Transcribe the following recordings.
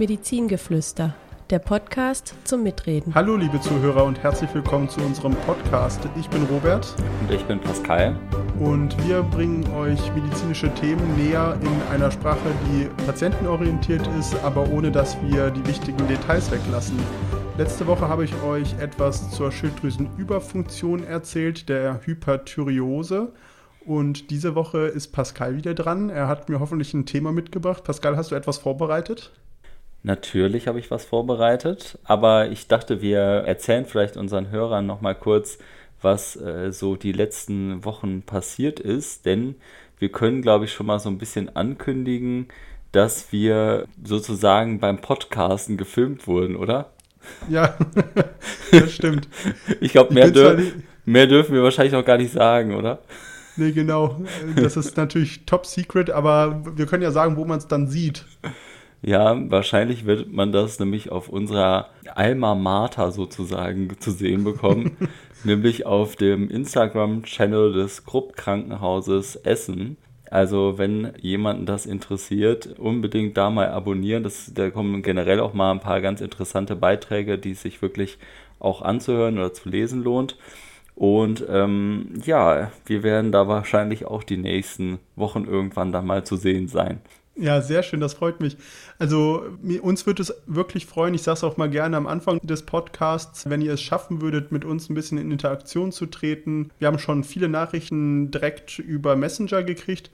Medizingeflüster, der Podcast zum Mitreden. Hallo liebe Zuhörer und herzlich willkommen zu unserem Podcast. Ich bin Robert Und ich bin Pascal. und wir bringen euch medizinische Themen näher in einer Sprache, die patientenorientiert ist, aber ohne dass wir die wichtigen Details weglassen. Letzte Woche habe ich euch etwas zur Schilddrüsenüberfunktion erzählt, der Hyperthyreose. Und diese Woche ist Pascal wieder dran. Er hat mir hoffentlich ein Thema mitgebracht. Pascal, hast du etwas vorbereitet? Natürlich habe ich was vorbereitet, aber ich dachte, wir erzählen vielleicht unseren Hörern nochmal kurz, was äh, so die letzten Wochen passiert ist, denn wir können, glaube ich, schon mal so ein bisschen ankündigen, dass wir sozusagen beim Podcasten gefilmt wurden, oder? Ja, das stimmt. Ich glaube, mehr, dür mehr dürfen wir wahrscheinlich noch gar nicht sagen, oder? Nee, genau. Das ist natürlich top secret, aber wir können ja sagen, wo man es dann sieht. Ja, wahrscheinlich wird man das nämlich auf unserer Alma Mater sozusagen zu sehen bekommen, nämlich auf dem Instagram-Channel des Krupp-Krankenhauses Essen. Also wenn jemanden das interessiert, unbedingt da mal abonnieren. Das, da kommen generell auch mal ein paar ganz interessante Beiträge, die es sich wirklich auch anzuhören oder zu lesen lohnt. Und ähm, ja, wir werden da wahrscheinlich auch die nächsten Wochen irgendwann dann mal zu sehen sein. Ja, sehr schön, das freut mich. Also uns würde es wirklich freuen, ich sage es auch mal gerne am Anfang des Podcasts, wenn ihr es schaffen würdet, mit uns ein bisschen in Interaktion zu treten. Wir haben schon viele Nachrichten direkt über Messenger gekriegt.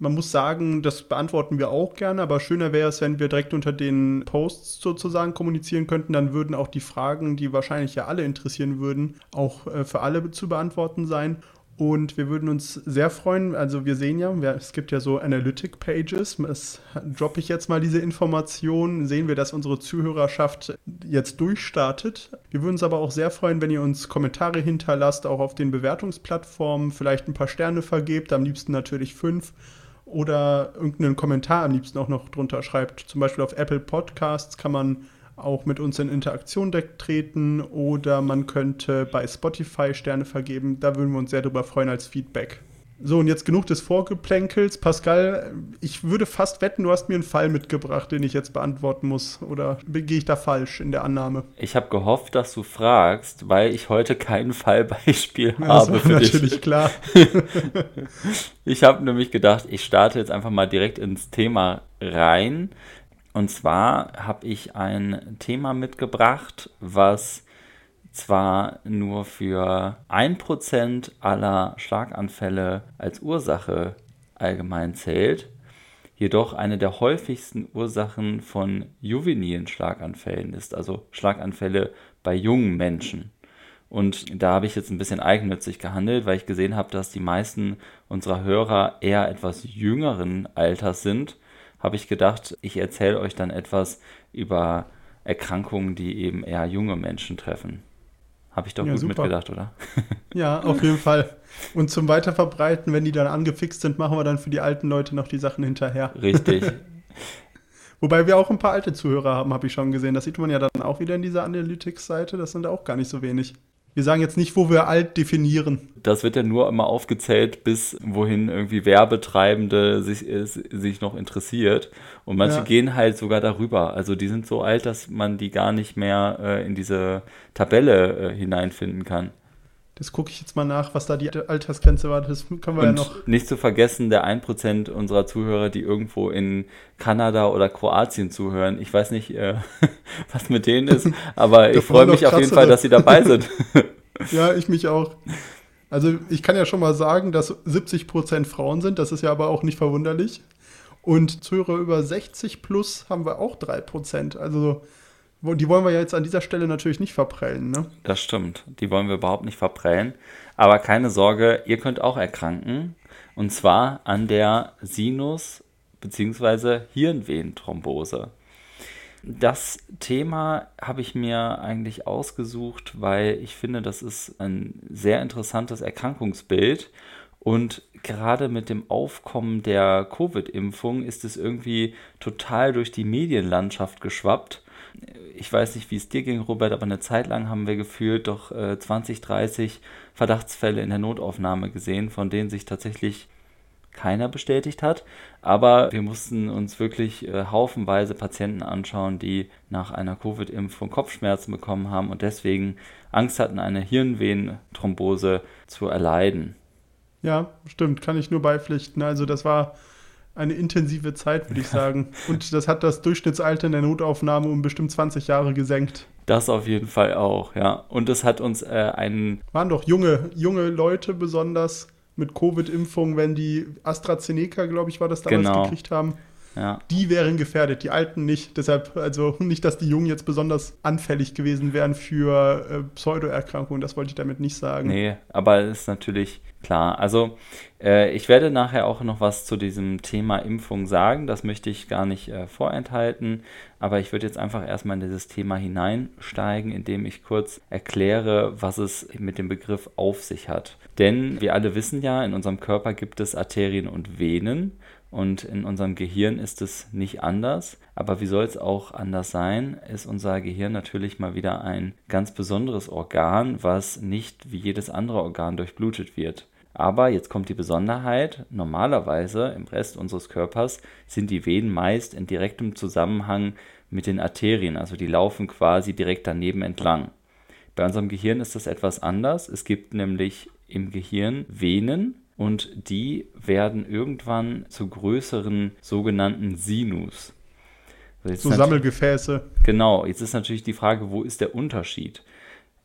Man muss sagen, das beantworten wir auch gerne, aber schöner wäre es, wenn wir direkt unter den Posts sozusagen kommunizieren könnten. Dann würden auch die Fragen, die wahrscheinlich ja alle interessieren würden, auch äh, für alle zu beantworten sein. Und wir würden uns sehr freuen, also wir sehen ja, es gibt ja so Analytic Pages, das droppe ich jetzt mal diese Information, sehen wir, dass unsere Zuhörerschaft jetzt durchstartet. Wir würden uns aber auch sehr freuen, wenn ihr uns Kommentare hinterlasst, auch auf den Bewertungsplattformen, vielleicht ein paar Sterne vergebt, am liebsten natürlich fünf oder irgendeinen Kommentar am liebsten auch noch drunter schreibt. Zum Beispiel auf Apple Podcasts kann man auch mit uns in Interaktion treten oder man könnte bei Spotify Sterne vergeben. Da würden wir uns sehr darüber freuen als Feedback. So, und jetzt genug des Vorgeplänkels. Pascal, ich würde fast wetten, du hast mir einen Fall mitgebracht, den ich jetzt beantworten muss. Oder gehe ich da falsch in der Annahme? Ich habe gehofft, dass du fragst, weil ich heute kein Fallbeispiel Ja, das habe war für natürlich dich. klar. Ich habe nämlich gedacht, ich starte jetzt einfach mal direkt ins Thema rein. Und zwar habe ich ein Thema mitgebracht, was zwar nur für 1% aller Schlaganfälle als Ursache allgemein zählt, jedoch eine der häufigsten Ursachen von juvenilen Schlaganfällen ist, also Schlaganfälle bei jungen Menschen. Und da habe ich jetzt ein bisschen eigennützig gehandelt, weil ich gesehen habe, dass die meisten unserer Hörer eher etwas jüngeren Alters sind. Habe ich gedacht, ich erzähle euch dann etwas über Erkrankungen, die eben eher junge Menschen treffen. Habe ich doch Ja, gut super. mitgedacht, oder? Ja, auf jeden Fall. Und zum Weiterverbreiten, wenn die dann angefixt sind, machen wir dann für die alten Leute noch die Sachen hinterher. Richtig. Wobei wir auch ein paar alte Zuhörer haben, habe ich schon gesehen. Das sieht man ja dann auch wieder in dieser Analytics-Seite. Das sind auch gar nicht so wenig. Wir sagen jetzt nicht, wo wir alt definieren. Das wird ja nur immer aufgezählt, bis wohin irgendwie Werbetreibende sich, äh, sich noch interessiert. Und manche Ja. gehen halt sogar darüber. Also die sind so alt, dass man die gar nicht mehr äh, in diese Tabelle äh, hineinfinden kann. Das gucke ich jetzt mal nach, was da die Altersgrenze war. Das können wir ja Und noch. nicht zu vergessen, der 1% unserer Zuhörer, die irgendwo in Kanada oder Kroatien zuhören. Ich weiß nicht, äh, was mit denen ist, aber ich freue mich auf jeden. Fall, dass sie dabei sind. Ja, ich mich auch. Also ich kann ja schon mal sagen, dass 70% Frauen sind. Das ist ja aber auch nicht verwunderlich. Und Zuhörer über 60 plus haben wir auch 3%. Also die wollen wir ja jetzt an dieser Stelle natürlich nicht verprellen. Ne? Das stimmt. Die wollen wir überhaupt nicht verprellen. Aber keine Sorge, ihr könnt auch erkranken. Und zwar an der Sinus- bzw. Hirnvenenthrombose. Das Thema habe ich mir eigentlich ausgesucht, weil ich finde, das ist ein sehr interessantes Erkrankungsbild. Und gerade mit dem Aufkommen der Covid-Impfung ist es irgendwie total durch die Medienlandschaft geschwappt. Ich weiß nicht, wie es dir ging, Robert, aber eine Zeit lang haben wir gefühlt doch äh, 20, 30 Verdachtsfälle in der Notaufnahme gesehen, von denen sich tatsächlich keiner bestätigt hat. Aber wir mussten uns wirklich äh, haufenweise Patienten anschauen, die nach einer Covid-Impfung Kopfschmerzen bekommen haben und deswegen Angst hatten, eine Hirnvenenthrombose zu erleiden. Ja, stimmt, kann ich nur beipflichten. Also das war eine intensive Zeit, würde ich sagen. Und das hat das Durchschnittsalter in der Notaufnahme um bestimmt 20 Jahre gesenkt. Das auf jeden Fall auch, ja. Und es hat uns äh, einen. Waren doch junge, junge Leute besonders mit Covid-Impfung, wenn die AstraZeneca, glaube ich, war das damals genau. gekriegt haben. Ja. Die wären gefährdet, die Alten nicht. Deshalb, also nicht, dass die Jungen jetzt besonders anfällig gewesen wären für äh, Pseudoerkrankungen, das wollte ich damit nicht sagen. Nee, aber es ist natürlich klar. Also äh, ich werde nachher auch noch was zu diesem Thema Impfung sagen, das möchte ich gar nicht äh, vorenthalten, aber ich würde jetzt einfach erstmal in dieses Thema hineinsteigen, indem ich kurz erkläre, was es mit dem Begriff auf sich hat. Denn wir alle wissen ja, in unserem Körper gibt es Arterien und Venen und in unserem Gehirn ist es nicht anders. Aber wie soll es auch anders sein, ist unser Gehirn natürlich mal wieder ein ganz besonderes Organ, was nicht wie jedes andere Organ durchblutet wird. Aber jetzt kommt die Besonderheit, normalerweise im Rest unseres Körpers sind die Venen meist in direktem Zusammenhang mit den Arterien, also die laufen quasi direkt daneben entlang. Bei unserem Gehirn ist das etwas anders. Es gibt nämlich im Gehirn Venen, und die werden irgendwann zu größeren sogenannten Sinus. So Sammelgefäße. Genau, jetzt ist natürlich die Frage, wo ist der Unterschied?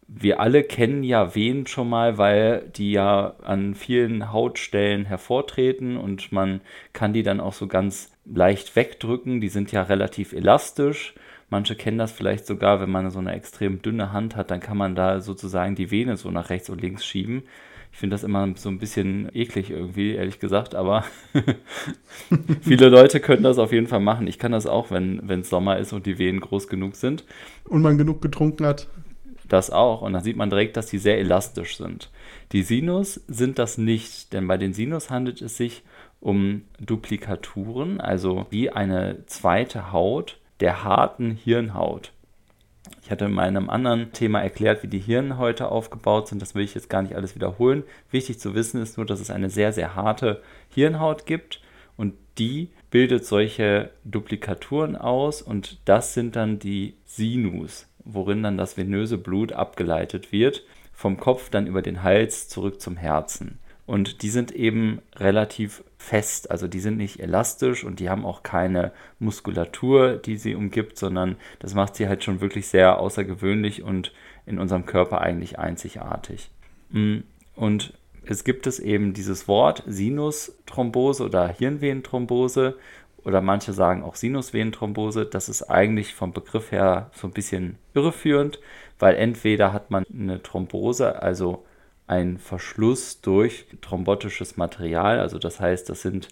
Wir alle kennen ja Venen schon mal, weil die ja an vielen Hautstellen hervortreten und man kann die dann auch so ganz leicht wegdrücken. Die sind ja relativ elastisch. Manche kennen das vielleicht sogar, wenn man so eine extrem dünne Hand hat, dann kann man da sozusagen die Vene so nach rechts und links schieben. Ich finde das immer so ein bisschen eklig irgendwie, ehrlich gesagt, aber viele Leute können das auf jeden Fall machen. Ich kann das auch, wenn es Sommer ist und die Wehen groß genug sind. Und man genug getrunken hat. Das auch. Und dann sieht man direkt, dass die sehr elastisch sind. Die Sinus sind das nicht, denn bei den Sinus handelt es sich um Duplikaturen, also wie eine zweite Haut der harten Hirnhaut. Ich hatte in meinem anderen Thema erklärt, wie die Hirnhäute aufgebaut sind. Das will ich jetzt gar nicht alles wiederholen. Wichtig zu wissen ist nur, dass es eine sehr, sehr harte Hirnhaut gibt und die bildet solche Duplikaturen aus und das sind dann die Sinus, worin dann das venöse Blut abgeleitet wird, vom Kopf dann über den Hals zurück zum Herzen. Und die sind eben relativ fest, also die sind nicht elastisch und die haben auch keine Muskulatur, die sie umgibt, sondern das macht sie halt schon wirklich sehr außergewöhnlich und in unserem Körper eigentlich einzigartig. Mm, und es gibt es eben dieses Wort Sinusthrombose oder Hirnvenenthrombose oder manche sagen auch Sinusvenenthrombose. Das ist eigentlich vom Begriff her so ein bisschen irreführend, weil entweder hat man eine Thrombose, also ein Verschluss durch thrombotisches Material. Also das heißt, das sind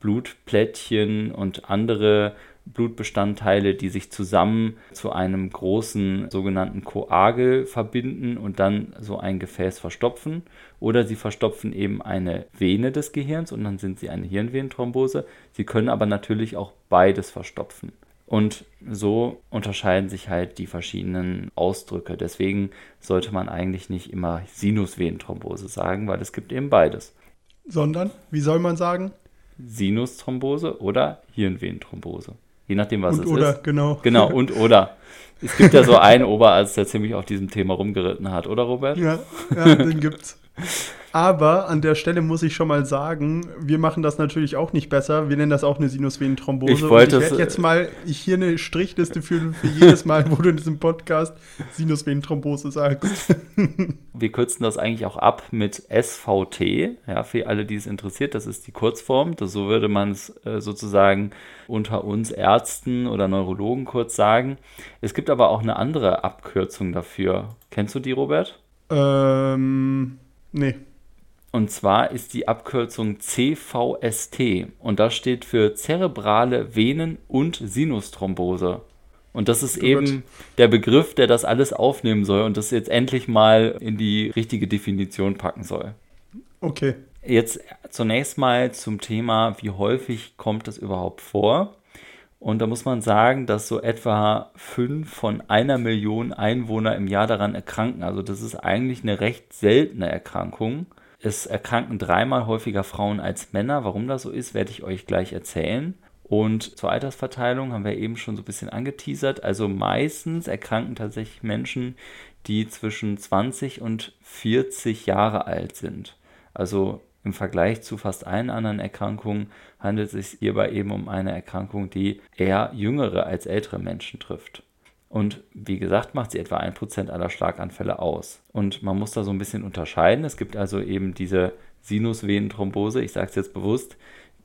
Blutplättchen und andere Blutbestandteile, die sich zusammen zu einem großen sogenannten Koagel verbinden und dann so ein Gefäß verstopfen. Oder sie verstopfen eben eine Vene des Gehirns und dann sind sie eine Hirnvenenthrombose. Sie können aber natürlich auch beides verstopfen. Und so unterscheiden sich halt die verschiedenen Ausdrücke. Deswegen sollte man eigentlich nicht immer Sinusvenenthrombose sagen, weil es gibt eben beides. Sondern, wie soll man sagen? Sinusthrombose oder Hirnvenenthrombose. Je nachdem, was und es oder, ist. Genau. Genau, und oder. Es gibt ja so einen Oberarzt, der ziemlich auf diesem Thema rumgeritten hat, oder Robert? Ja, ja den gibt's. Aber an der Stelle muss ich schon mal sagen, wir machen das natürlich auch nicht besser. Wir nennen das auch eine Sinusvenenthrombose. Ich wollte ich werde jetzt mal hier eine Strichliste führen für jedes Mal, wo du in diesem Podcast Sinusvenenthrombose sagst. Wir kürzen das eigentlich auch ab mit SVT. Ja, für alle, die es interessiert, das ist die Kurzform. Das, so würde man es äh, sozusagen unter uns Ärzten oder Neurologen kurz sagen. Es gibt aber auch eine andere Abkürzung dafür. Kennst du die, Robert? Ähm, nee. Und zwar ist die Abkürzung CVST und das steht für zerebrale Venen- und Sinusthrombose. Und das ist oh eben der Begriff, der das alles aufnehmen soll und das jetzt endlich mal in die richtige Definition packen soll. Okay. Jetzt zunächst mal zum Thema, wie häufig kommt das überhaupt vor? Und da muss man sagen, dass so etwa fünf von einer Million Einwohner im Jahr daran erkranken. Also das ist eigentlich eine recht seltene Erkrankung. Es erkranken dreimal häufiger Frauen als Männer. Warum das so ist, werde ich euch gleich erzählen. Und zur Altersverteilung haben wir eben schon so ein bisschen angeteasert. Also meistens erkranken tatsächlich Menschen, die zwischen 20 und 40 Jahre alt sind. Also im Vergleich zu fast allen anderen Erkrankungen handelt es sich hierbei eben um eine Erkrankung, die eher jüngere als ältere Menschen trifft. Und wie gesagt, macht sie etwa 1% aller Schlaganfälle aus. Und man muss da so ein bisschen unterscheiden. Es gibt also eben diese Sinusvenenthrombose, ich sage es jetzt bewusst,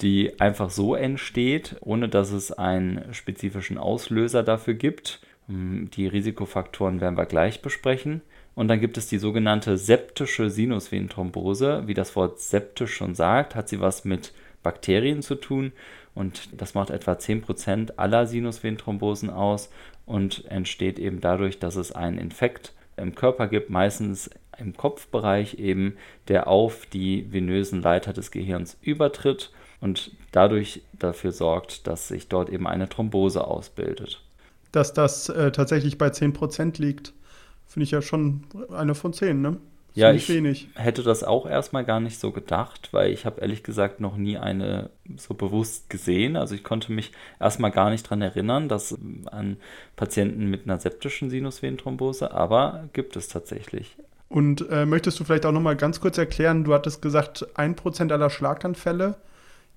die einfach so entsteht, ohne dass es einen spezifischen Auslöser dafür gibt. Hm, die Risikofaktoren werden wir gleich besprechen. Und dann gibt es die sogenannte septische Sinusvenenthrombose. Wie das Wort septisch schon sagt, hat sie was mit Bakterien zu tun. Und das macht etwa 10% aller Sinusvenenthrombosen aus und entsteht eben dadurch, dass es einen Infekt im Körper gibt, meistens im Kopfbereich eben, der auf die venösen Leiter des Gehirns übertritt und dadurch dafür sorgt, dass sich dort eben eine Thrombose ausbildet. Dass das äh, tatsächlich bei 10% liegt, finde ich ja schon eine von 10, ne? Ja, ich wenig. hätte das auch erstmal gar nicht so gedacht, weil ich habe ehrlich gesagt noch nie eine so bewusst gesehen. Also ich konnte mich erstmal gar nicht daran erinnern, dass an Patienten mit einer septischen Sinusvenenthrombose, aber gibt es tatsächlich. Und äh, möchtest du vielleicht auch noch mal ganz kurz erklären, du hattest gesagt, 1% aller Schlaganfälle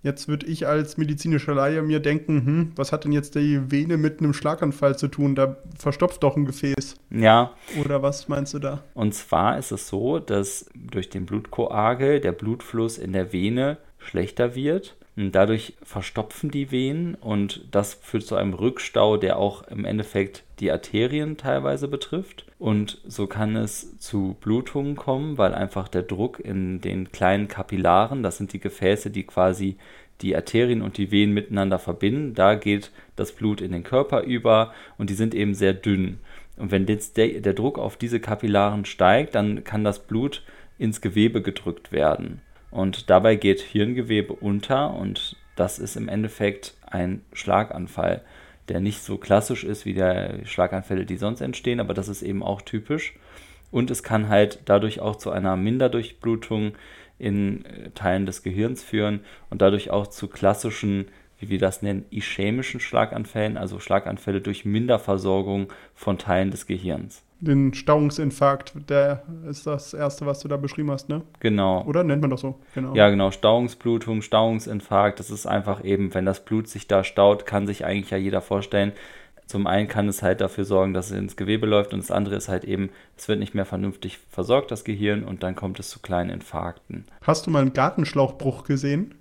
Jetzt würde ich als medizinischer Laie mir denken, hm, was hat denn jetzt die Vene mit einem Schlaganfall zu tun? Da verstopft doch ein Gefäß. Ja. Oder was meinst du da? Und zwar ist es so, dass durch den Blutkoagel der Blutfluss in der Vene schlechter wird. Dadurch verstopfen die Venen und das führt zu einem Rückstau, der auch im Endeffekt die Arterien teilweise betrifft. Und so kann es zu Blutungen kommen, weil einfach der Druck in den kleinen Kapillaren, das sind die Gefäße, die quasi die Arterien und die Venen miteinander verbinden, da geht das Blut in den Körper über und die sind eben sehr dünn. Und wenn jetzt der, der Druck auf diese Kapillaren steigt, dann kann das Blut ins Gewebe gedrückt werden. Und dabei geht Hirngewebe unter und das ist im Endeffekt ein Schlaganfall der nicht so klassisch ist wie der Schlaganfälle, die sonst entstehen, aber das ist eben auch typisch. Und es kann halt dadurch auch zu einer Minderdurchblutung in äh, Teilen des Gehirns führen und dadurch auch zu klassischen, wie wir das nennen, ischämischen Schlaganfällen, also Schlaganfälle durch Minderversorgung von Teilen des Gehirns den Stauungsinfarkt, der ist das erste, was du da beschrieben hast, ne? Genau. Oder nennt man das so? Genau. Ja, genau. Stauungsblutung, Stauungsinfarkt, das ist einfach eben, wenn das Blut sich da staut, kann sich eigentlich ja jeder vorstellen. Zum einen kann es halt dafür sorgen, dass es ins Gewebe läuft und das andere ist halt eben, es wird nicht mehr vernünftig versorgt, das Gehirn, und dann kommt es zu kleinen Infarkten. Hast du mal einen Gartenschlauchbruch gesehen?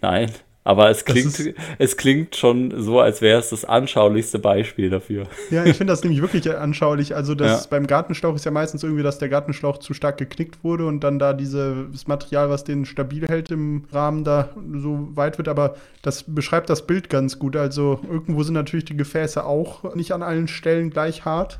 Nein. Aber es klingt, es klingt schon so, als wäre es das anschaulichste Beispiel dafür. Ja, ich finde das nämlich wirklich anschaulich. Also das ja. beim Gartenschlauch ist ja meistens irgendwie, dass der Gartenschlauch zu stark geknickt wurde und dann da dieses Material, was den stabil hält im Rahmen, da so weit wird. Aber das beschreibt das Bild ganz gut. Also irgendwo sind natürlich die Gefäße auch nicht an allen Stellen gleich hart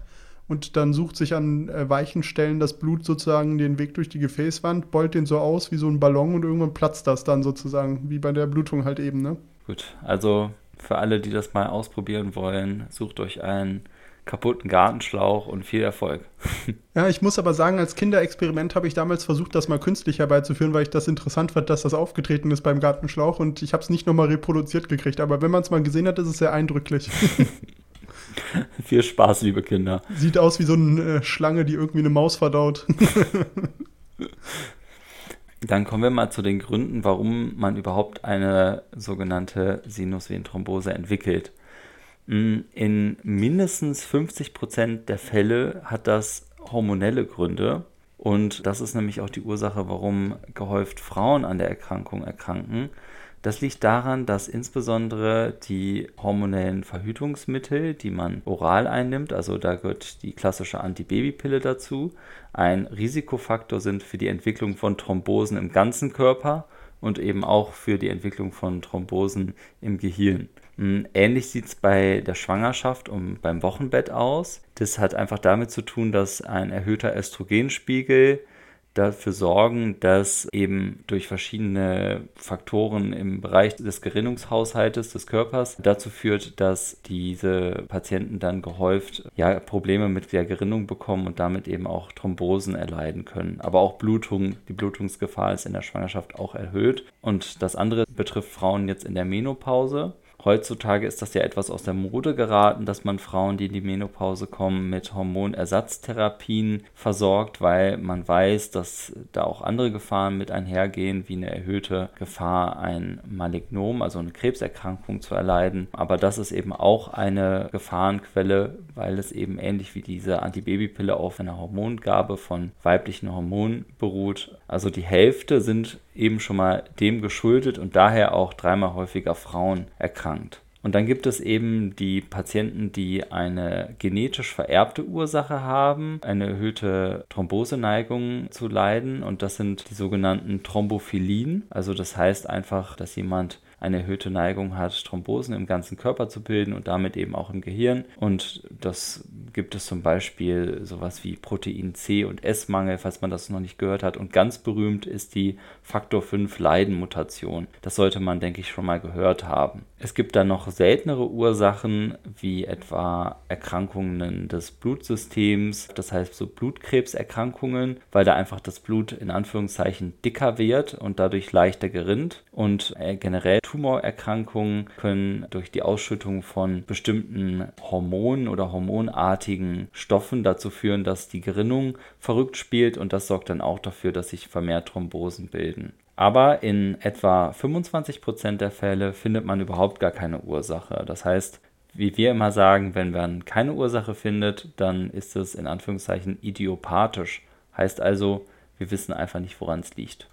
und dann sucht sich an äh, weichen Stellen das Blut sozusagen den Weg durch die Gefäßwand, beult den so aus wie so ein Ballon und irgendwann platzt das dann sozusagen, wie bei der Blutung halt eben, ne? Gut, also für alle, die das mal ausprobieren wollen, sucht euch einen kaputten Gartenschlauch und viel Erfolg. ja, ich muss aber sagen, als Kinderexperiment habe ich damals versucht, das mal künstlich herbeizuführen, weil ich das interessant fand, dass das aufgetreten ist beim Gartenschlauch und ich habe es nicht nochmal reproduziert gekriegt. Aber wenn man es mal gesehen hat, ist es sehr eindrücklich. Viel Spaß, liebe Kinder. Sieht aus wie so eine äh, Schlange, die irgendwie eine Maus verdaut. Dann kommen wir mal zu den Gründen, warum man überhaupt eine sogenannte Sinusvenenthrombose entwickelt. Mm, in mindestens 50 Prozent der Fälle hat das hormonelle Gründe. Und das ist nämlich auch die Ursache, warum gehäuft Frauen an der Erkrankung erkranken. Das liegt daran, dass insbesondere die hormonellen Verhütungsmittel, die man oral einnimmt, also da gehört die klassische Antibabypille dazu, ein Risikofaktor sind für die Entwicklung von Thrombosen im ganzen Körper und eben auch für die Entwicklung von Thrombosen im Gehirn. Hm, ähnlich sieht es bei der Schwangerschaft und beim Wochenbett aus. Das hat einfach damit zu tun, dass ein erhöhter Östrogenspiegel dafür sorgen, dass eben durch verschiedene Faktoren im Bereich des Gerinnungshaushaltes des Körpers dazu führt, dass diese Patienten dann gehäuft ja, Probleme mit der Gerinnung bekommen und damit eben auch Thrombosen erleiden können. Aber auch Blutung, die Blutungsgefahr ist in der Schwangerschaft auch erhöht. Und das andere betrifft Frauen jetzt in der Menopause. Heutzutage ist das ja etwas aus der Mode geraten, dass man Frauen, die in die Menopause kommen, mit Hormonersatztherapien versorgt, weil man weiß, dass da auch andere Gefahren mit einhergehen, wie eine erhöhte Gefahr, ein Malignom, also eine Krebserkrankung zu erleiden. Aber das ist eben auch eine Gefahrenquelle, weil es eben ähnlich wie diese Antibabypille auf einer Hormongabe von weiblichen Hormonen beruht. Also die Hälfte sind eben schon mal dem geschuldet und daher auch dreimal häufiger Frauen erkrankt. Und dann gibt es eben die Patienten, die eine genetisch vererbte Ursache haben, eine erhöhte Thromboseneigung zu leiden. Und das sind die sogenannten Thrombophilien. Also das heißt einfach, dass jemand eine erhöhte Neigung hat, Thrombosen im ganzen Körper zu bilden und damit eben auch im Gehirn. Und das gibt es zum Beispiel sowas wie Protein C und S-Mangel, falls man das noch nicht gehört hat. Und ganz berühmt ist die Faktor 5 Leiden-Mutation. Das sollte man, denke ich, schon mal gehört haben. Es gibt dann noch seltenere Ursachen, wie etwa Erkrankungen des Blutsystems, das heißt so Blutkrebserkrankungen, weil da einfach das Blut in Anführungszeichen dicker wird und dadurch leichter gerinnt. Und äh, generell Tumorerkrankungen können durch die Ausschüttung von bestimmten Hormonen oder hormonartigen Stoffen dazu führen, dass die Gerinnung verrückt spielt und das sorgt dann auch dafür, dass sich vermehrt Thrombosen bilden. Aber in etwa 25% der Fälle findet man überhaupt gar keine Ursache. Das heißt, wie wir immer sagen, wenn man keine Ursache findet, dann ist es in Anführungszeichen idiopathisch. Heißt also, wir wissen einfach nicht, woran es liegt.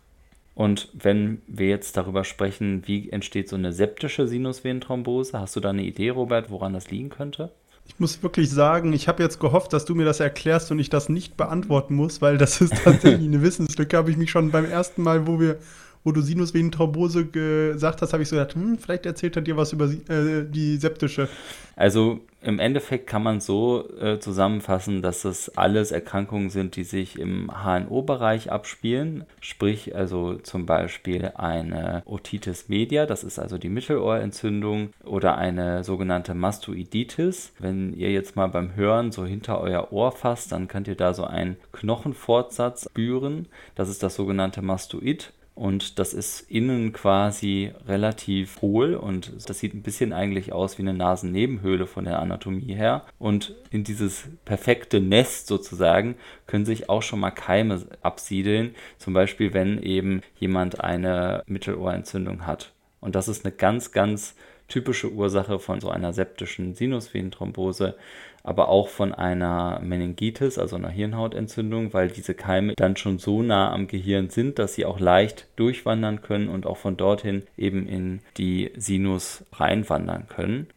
Und wenn wir jetzt darüber sprechen, wie entsteht so eine septische Sinusvenenthrombose, hast du da eine Idee, Robert, woran das liegen könnte? Ich muss wirklich sagen, ich habe jetzt gehofft, dass du mir das erklärst und ich das nicht beantworten muss, weil das ist tatsächlich eine Wissenslücke. Habe ich mich schon beim ersten Mal, wo wir wo du Sinusvenenthrombose gesagt hast, habe ich so gedacht, hm, vielleicht erzählt er dir was über äh, die septische. Also im Endeffekt kann man so äh, zusammenfassen, dass es alles Erkrankungen sind, die sich im HNO-Bereich abspielen. Sprich, also zum Beispiel eine Otitis media, das ist also die Mittelohrentzündung, oder eine sogenannte Mastoiditis. Wenn ihr jetzt mal beim Hören so hinter euer Ohr fasst, dann könnt ihr da so einen Knochenfortsatz spüren. Das ist das sogenannte Mastoid und das ist innen quasi relativ hohl und das sieht ein bisschen eigentlich aus wie eine Nasennebenhöhle von der Anatomie her. Und in dieses perfekte Nest sozusagen können sich auch schon mal Keime absiedeln, zum Beispiel wenn eben jemand eine Mittelohrentzündung hat. Und das ist eine ganz, ganz typische Ursache von so einer septischen Sinusvenenthrombose, aber auch von einer Meningitis, also einer Hirnhautentzündung, weil diese Keime dann schon so nah am Gehirn sind, dass sie auch leicht durchwandern können und auch von dorthin eben in die Sinus reinwandern können.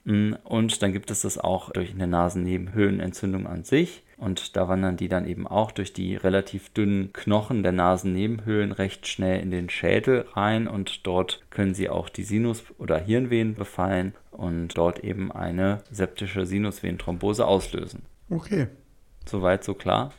Und dann gibt es das auch durch eine Nasennebenhöhlenentzündung an sich. Und da wandern die dann eben auch durch die relativ dünnen Knochen der Nasennebenhöhlen recht schnell in den Schädel rein und dort können sie auch die Sinus- oder Hirnvenen befallen und dort eben eine septische Sinusvenenthrombose auslösen. Okay. Soweit so klar?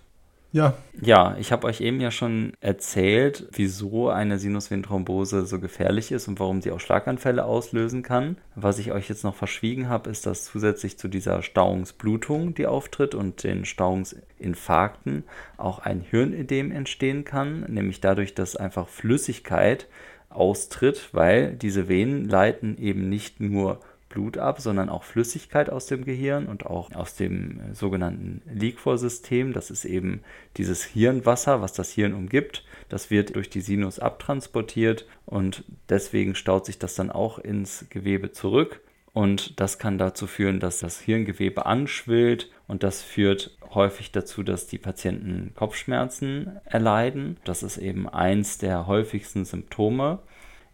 Ja. Ja, ich habe euch eben ja schon erzählt, wieso eine Sinusvenenthrombose so gefährlich ist und warum sie auch Schlaganfälle auslösen kann. Was ich euch jetzt noch verschwiegen habe, ist, dass zusätzlich zu dieser Stauungsblutung, die auftritt und den Stauungsinfarkten auch ein Hirnödem entstehen kann, nämlich dadurch, dass einfach Flüssigkeit austritt, weil diese Venen leiten eben nicht nur Blut ab, sondern auch Flüssigkeit aus dem Gehirn und auch aus dem äh, sogenannten Liquorsystem. Das ist eben dieses Hirnwasser, was das Hirn umgibt. Das wird durch die Sinus abtransportiert und deswegen staut sich das dann auch ins Gewebe zurück. Und das kann dazu führen, dass das Hirngewebe anschwillt und das führt häufig dazu, dass die Patienten Kopfschmerzen erleiden. Das ist eben eins der häufigsten Symptome.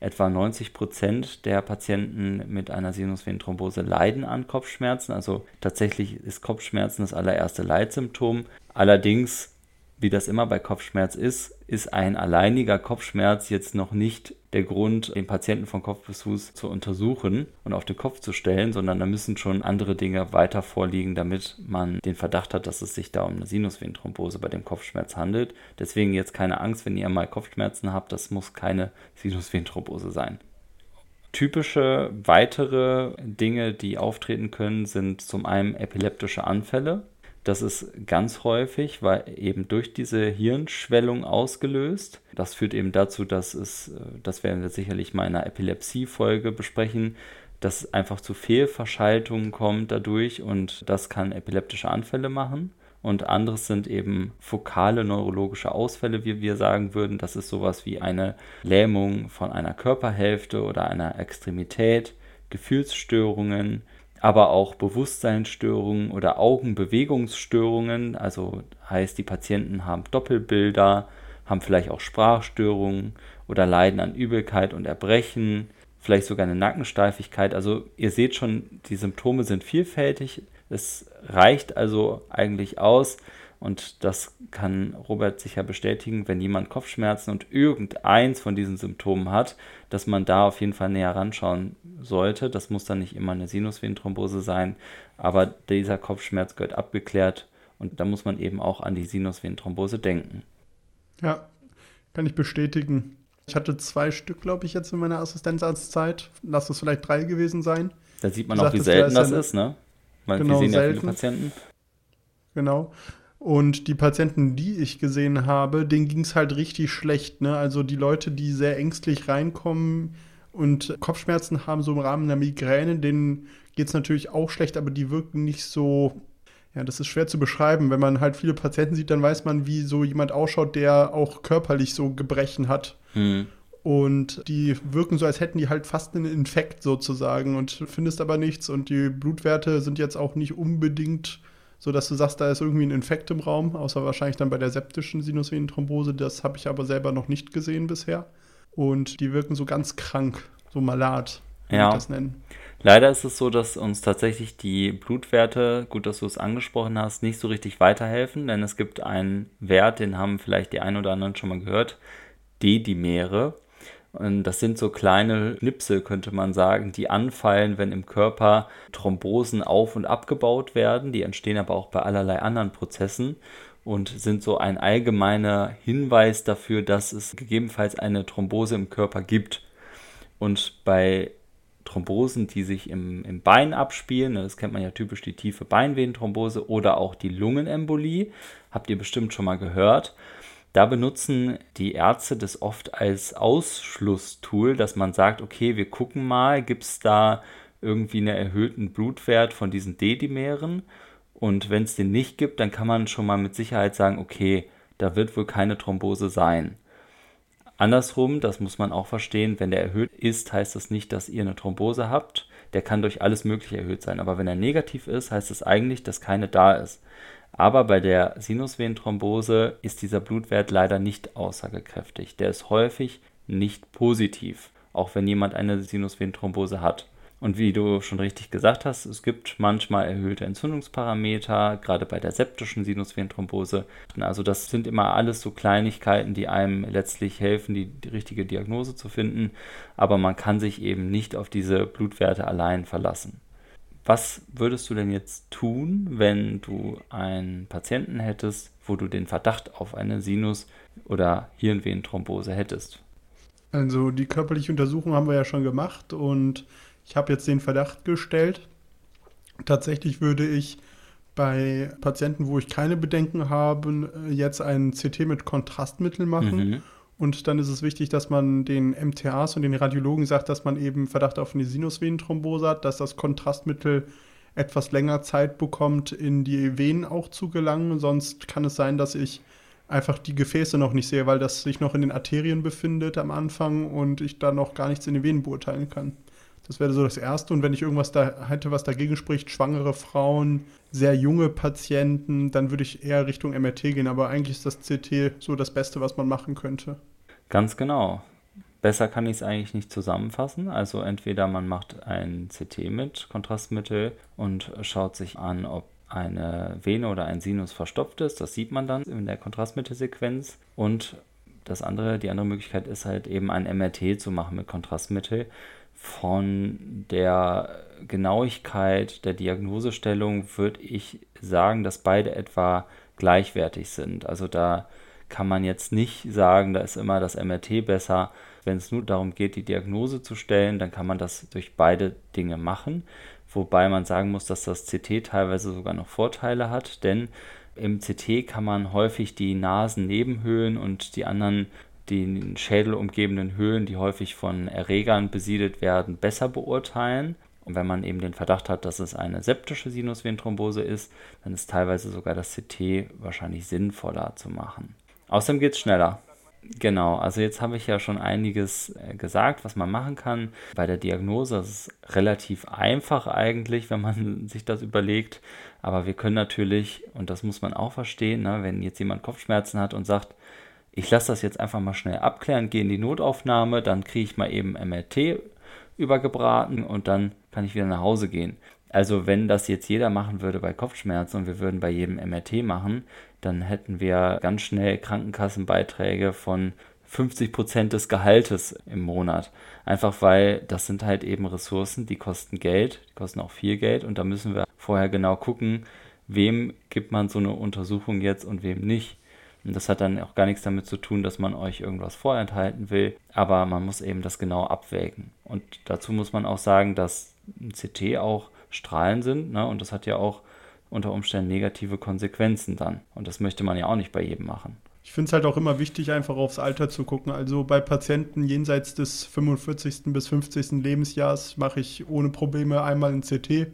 Etwa 90 Prozent der Patienten mit einer Sinusvenenthrombose leiden an Kopfschmerzen. Also tatsächlich ist Kopfschmerzen das allererste Leitsymptom. Allerdings wie das immer bei Kopfschmerz ist, ist ein alleiniger Kopfschmerz jetzt noch nicht der Grund, den Patienten von Kopf bis Fuß zu untersuchen und auf den Kopf zu stellen, sondern da müssen schon andere Dinge weiter vorliegen, damit man den Verdacht hat, dass es sich da um eine Sinusvenenthrombose bei dem Kopfschmerz handelt. Deswegen jetzt keine Angst, wenn ihr mal Kopfschmerzen habt, das muss keine Sinusvenenthrombose sein. Typische weitere Dinge, die auftreten können, sind zum einen epileptische Anfälle. Das ist ganz häufig, weil eben durch diese Hirnschwellung ausgelöst. Das führt eben dazu, dass es, äh, das werden wir sicherlich mal in einer Epilepsie-Folge besprechen, dass es einfach zu Fehlverschaltungen kommt dadurch und das kann epileptische Anfälle machen. Und anderes sind eben fokale neurologische Ausfälle, wie wir sagen würden. Das ist sowas wie eine Lähmung von einer Körperhälfte oder einer Extremität, Gefühlsstörungen, aber auch Bewusstseinsstörungen oder Augenbewegungsstörungen. Also heißt, die Patienten haben Doppelbilder, haben vielleicht auch Sprachstörungen oder leiden an Übelkeit und Erbrechen, vielleicht sogar eine Nackensteifigkeit. Also ihr seht schon, die Symptome sind vielfältig. Es reicht also eigentlich aus, und das kann Robert sicher bestätigen, wenn jemand Kopfschmerzen und irgendeins von diesen Symptomen hat, dass man da auf jeden Fall näher ranschauen sollte. Das muss dann nicht immer eine Sinusvenenthrombose sein, aber dieser Kopfschmerz gehört abgeklärt und da muss man eben auch an die Sinusvenenthrombose denken. Ja, kann ich bestätigen. Ich hatte zwei Stück, glaube ich, jetzt in meiner Assistenzarztzeit. Lass es vielleicht drei gewesen sein. Da sieht man auch, wie selten das ist, ne? Weil genau, wir sehen ja selten. viele Patienten. Genau. Und die Patienten, die ich gesehen habe, denen ging es halt richtig schlecht. Ne? Also die Leute, die sehr ängstlich reinkommen und Kopfschmerzen haben, so im Rahmen der Migräne, denen geht es natürlich auch schlecht, aber die wirken nicht so. Ja, das ist schwer zu beschreiben. Wenn man halt viele Patienten sieht, dann weiß man, wie so jemand ausschaut, der auch körperlich so Gebrechen hat. Mhm. Und die wirken so, als hätten die halt fast einen Infekt sozusagen und findest aber nichts. Und die Blutwerte sind jetzt auch nicht unbedingt so dass du sagst, da ist irgendwie ein Infekt im Raum, außer wahrscheinlich dann bei der septischen Sinusvenenthrombose. Das habe ich aber selber noch nicht gesehen bisher. Und die wirken so ganz krank, so malat, ja. ich das nennen. Leider ist es so, dass uns tatsächlich die Blutwerte, gut, dass du es angesprochen hast, nicht so richtig weiterhelfen, denn es gibt einen Wert, den haben vielleicht die einen oder anderen schon mal gehört, D-Dimere. Und das sind so kleine Schnipsel, könnte man sagen, die anfallen, wenn im Körper Thrombosen auf- und abgebaut werden. Die entstehen aber auch bei allerlei anderen Prozessen und sind so ein allgemeiner Hinweis dafür, dass es gegebenenfalls eine Thrombose im Körper gibt. Und bei Thrombosen, die sich im, im Bein abspielen, das kennt man ja typisch die tiefe Beinvenenthrombose oder auch die Lungenembolie, habt ihr bestimmt schon mal gehört. Da benutzen die Ärzte das oft als Ausschlusstool, dass man sagt, okay, wir gucken mal, gibt es da irgendwie einen erhöhten Blutwert von diesen D-Dimeren? Und wenn es den nicht gibt, dann kann man schon mal mit Sicherheit sagen, okay, da wird wohl keine Thrombose sein. Andersrum, das muss man auch verstehen, wenn der erhöht ist, heißt das nicht, dass ihr eine Thrombose habt. Der kann durch alles Mögliche erhöht sein. Aber wenn er negativ ist, heißt es das eigentlich, dass keine da ist. Aber bei der Sinusvenenthrombose ist dieser Blutwert leider nicht aussagekräftig. Der ist häufig nicht positiv, auch wenn jemand eine Sinusvenenthrombose hat. Und wie du schon richtig gesagt hast, es gibt manchmal erhöhte Entzündungsparameter, gerade bei der septischen Sinusvenenthrombose. Also das sind immer alles so Kleinigkeiten, die einem letztlich helfen, die, die richtige Diagnose zu finden. Aber man kann sich eben nicht auf diese Blutwerte allein verlassen. Was würdest du denn jetzt tun, wenn du einen Patienten hättest, wo du den Verdacht auf eine Sinus- oder Hirnvenenthrombose hättest? Also die körperliche Untersuchung haben wir ja schon gemacht und ich habe jetzt den Verdacht gestellt. Tatsächlich würde ich bei Patienten, wo ich keine Bedenken habe, jetzt ein CT mit Kontrastmittel machen. Mhm. Und dann ist es wichtig, dass man den MTAs und den Radiologen sagt, dass man eben Verdacht auf eine Sinusvenenthrombose hat, dass das Kontrastmittel etwas länger Zeit bekommt, in die Venen auch zu gelangen. Sonst kann es sein, dass ich einfach die Gefäße noch nicht sehe, weil das sich noch in den Arterien befindet am Anfang und ich da noch gar nichts in den Venen beurteilen kann. Das wäre so das Erste. Und wenn ich irgendwas da hätte, was dagegen spricht, schwangere Frauen, sehr junge Patienten, dann würde ich eher Richtung MRT gehen. Aber eigentlich ist das CT so das Beste, was man machen könnte. Ganz genau. Besser kann ich es eigentlich nicht zusammenfassen. Also entweder man macht ein CT mit Kontrastmittel und schaut sich an, ob eine Vene oder ein Sinus verstopft ist. Das sieht man dann in der Kontrastmittelsequenz. Und das andere, die andere Möglichkeit ist halt eben ein MRT zu machen mit Kontrastmittel. Von der Genauigkeit der Diagnosestellung würde ich sagen, dass beide etwa gleichwertig sind. Also da kann man jetzt nicht sagen, da ist immer das MRT besser. Wenn es nur darum geht, die Diagnose zu stellen, dann kann man das durch beide Dinge machen. Wobei man sagen muss, dass das CT teilweise sogar noch Vorteile hat, denn im CT kann man häufig die Nasennebenhöhlen und die anderen den Schädel umgebenden Höhlen, die häufig von Erregern besiedelt werden, besser beurteilen. Und wenn man eben den Verdacht hat, dass es eine septische Sinusvenenthrombose ist, dann ist teilweise sogar das CT wahrscheinlich sinnvoller zu machen. Außerdem geht es schneller. Genau, also jetzt habe ich ja schon einiges äh, gesagt, was man machen kann. Bei der Diagnose ist es relativ einfach eigentlich, wenn man sich das überlegt. Aber wir können natürlich, und das muss man auch verstehen, ne, wenn jetzt jemand Kopfschmerzen hat und sagt, ich lasse das jetzt einfach mal schnell abklären, gehe in die Notaufnahme, dann kriege ich mal eben MRT übergebraten und dann kann ich wieder nach Hause gehen. Also wenn das jetzt jeder machen würde bei Kopfschmerzen und wir würden bei jedem MRT machen, dann hätten wir ganz schnell Krankenkassenbeiträge von 50 Prozent des Gehaltes im Monat. Einfach weil das sind halt eben Ressourcen, die kosten Geld, die kosten auch viel Geld und da müssen wir vorher genau gucken, wem gibt man so eine Untersuchung jetzt und wem nicht. Und das hat dann auch gar nichts damit zu tun, dass man euch irgendwas vorenthalten will, aber man muss eben das genau abwägen. Und dazu muss man auch sagen, dass ein CT auch Strahlen sind, ne? und das hat ja auch unter Umständen negative Konsequenzen dann. Und das möchte man ja auch nicht bei jedem machen. Ich finde es halt auch immer wichtig, einfach aufs Alter zu gucken. Also bei Patienten jenseits des 45. bis 50. Lebensjahres mache ich ohne Probleme einmal ein CT.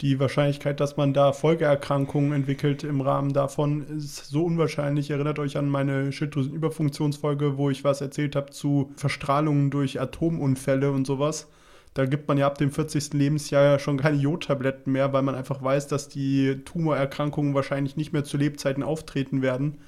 Die Wahrscheinlichkeit, dass man da Folgeerkrankungen entwickelt im Rahmen davon, ist so unwahrscheinlich. Erinnert euch an meine Schilddrüsenüberfunktionsfolge, wo ich was erzählt habe zu Verstrahlungen durch Atomunfälle und sowas. Da gibt man ja ab dem 40. Lebensjahr ja schon keine Jodtabletten mehr, weil man einfach weiß, dass die Tumorerkrankungen wahrscheinlich nicht mehr zu Lebzeiten auftreten werden.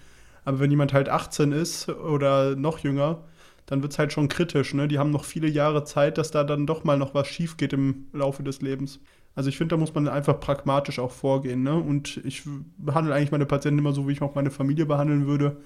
Aber wenn jemand halt 18 ist oder noch jünger, dann wird es halt schon kritisch. Ne? Die haben noch viele Jahre Zeit, dass da dann doch mal noch was schief geht im Laufe des Lebens. Also ich finde, da muss man einfach pragmatisch auch vorgehen. Ne? Und ich behandle eigentlich meine Patienten immer so, wie ich auch meine Familie behandeln würde.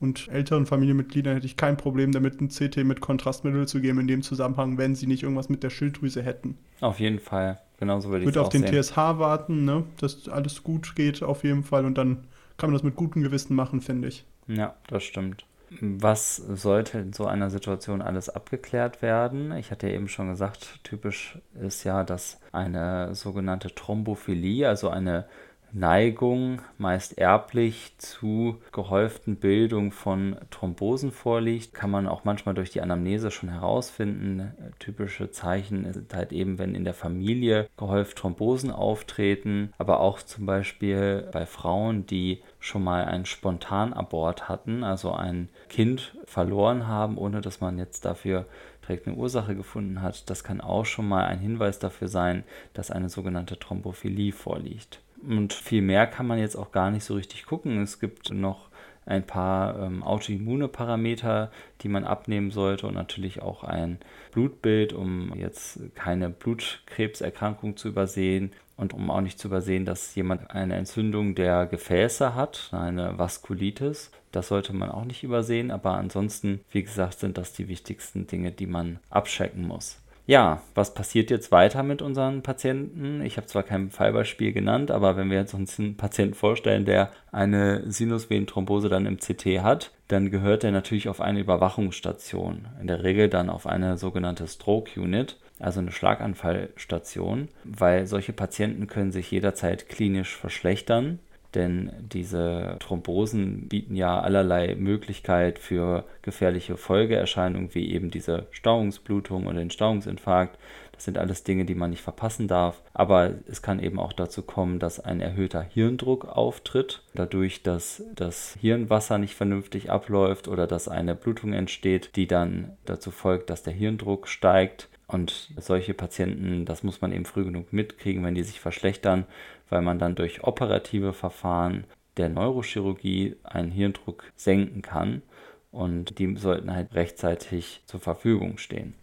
Und älteren Familienmitgliedern hätte ich kein Problem damit, ein CT mit Kontrastmittel zu geben in dem Zusammenhang, wenn sie nicht irgendwas mit der Schilddrüse hätten. Auf jeden Fall. Genauso würde ich Würde auf den sehen. TSH warten, ne? dass alles gut geht auf jeden Fall. Und dann kann man das mit gutem Gewissen machen, finde ich. Ja, das stimmt. Was sollte in so einer Situation alles abgeklärt werden? Ich hatte ja eben schon gesagt, typisch ist ja, dass eine sogenannte Thrombophilie, also eine Neigung, meist erblich, zu gehäuften Bildung von Thrombosen vorliegt. Kann man auch manchmal durch die Anamnese schon herausfinden. Typische Zeichen sind halt eben, wenn in der Familie gehäuft Thrombosen auftreten, aber auch zum Beispiel bei Frauen, die schon mal einen Spontanabort hatten, also ein Kind verloren haben, ohne dass man jetzt dafür direkt eine Ursache gefunden hat. Das kann auch schon mal ein Hinweis dafür sein, dass eine sogenannte Thrombophilie vorliegt. Und viel mehr kann man jetzt auch gar nicht so richtig gucken. Es gibt noch ein paar ähm, autoimmune Parameter, die man abnehmen sollte und natürlich auch ein Blutbild, um jetzt keine Blutkrebserkrankung zu übersehen und um auch nicht zu übersehen, dass jemand eine Entzündung der Gefäße hat, eine Vaskulitis. Das sollte man auch nicht übersehen, aber ansonsten, wie gesagt, sind das die wichtigsten Dinge, die man abchecken muss. Ja, was passiert jetzt weiter mit unseren Patienten? Ich habe zwar kein Fallbeispiel genannt, aber wenn wir jetzt uns einen Patienten vorstellen, der eine Sinusvenenthrombose dann im CT hat, dann gehört er natürlich auf eine Überwachungsstation. In der Regel dann auf eine sogenannte Stroke Unit, also eine Schlaganfallstation, weil solche Patienten können sich jederzeit klinisch verschlechtern denn diese Thrombosen bieten ja allerlei Möglichkeit für gefährliche Folgeerscheinungen, wie eben diese Stauungsblutung oder den Stauungsinfarkt. Das sind alles Dinge, die man nicht verpassen darf. Aber es kann eben auch dazu kommen, dass ein erhöhter Hirndruck auftritt, dadurch, dass das Hirnwasser nicht vernünftig abläuft oder dass eine Blutung entsteht, die dann dazu folgt, dass der Hirndruck steigt. Und solche Patienten, das muss man eben früh genug mitkriegen, wenn die sich verschlechtern, weil man dann durch operative Verfahren der Neurochirurgie einen Hirndruck senken kann und die sollten halt rechtzeitig zur Verfügung stehen.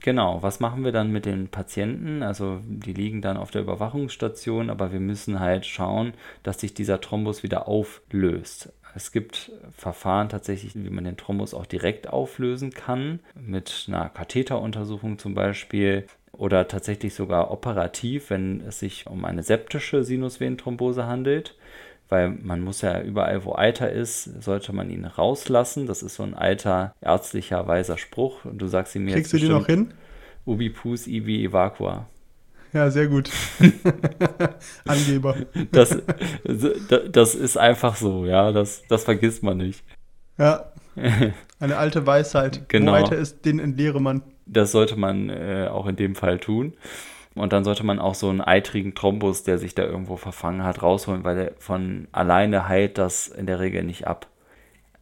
Genau, was machen wir dann mit den Patienten? Also die liegen dann auf der Überwachungsstation, aber wir müssen halt schauen, dass sich dieser Thrombus wieder auflöst. Es gibt Verfahren tatsächlich, wie man den Thrombus auch direkt auflösen kann, mit einer Katheteruntersuchung zum Beispiel oder tatsächlich sogar operativ, wenn es sich um eine septische Sinusvenenthrombose handelt weil man muss ja überall, wo Eiter ist, sollte man ihn rauslassen. Das ist so ein alter ärztlicher weiser Spruch. Und du sagst ihm jetzt. Kriegst du die noch hin? Ubi pus ibi evacua. Ja, sehr gut. Angeber. Das, das ist einfach so, ja. Das, das vergisst man nicht. Ja. Eine alte Weisheit. Genau. Wo Eiter ist, den entleere man. Das sollte man äh, auch in dem Fall tun. Und dann sollte man auch so einen eitrigen Thrombus, der sich da irgendwo verfangen hat, rausholen, weil der von alleine heilt das in der Regel nicht ab.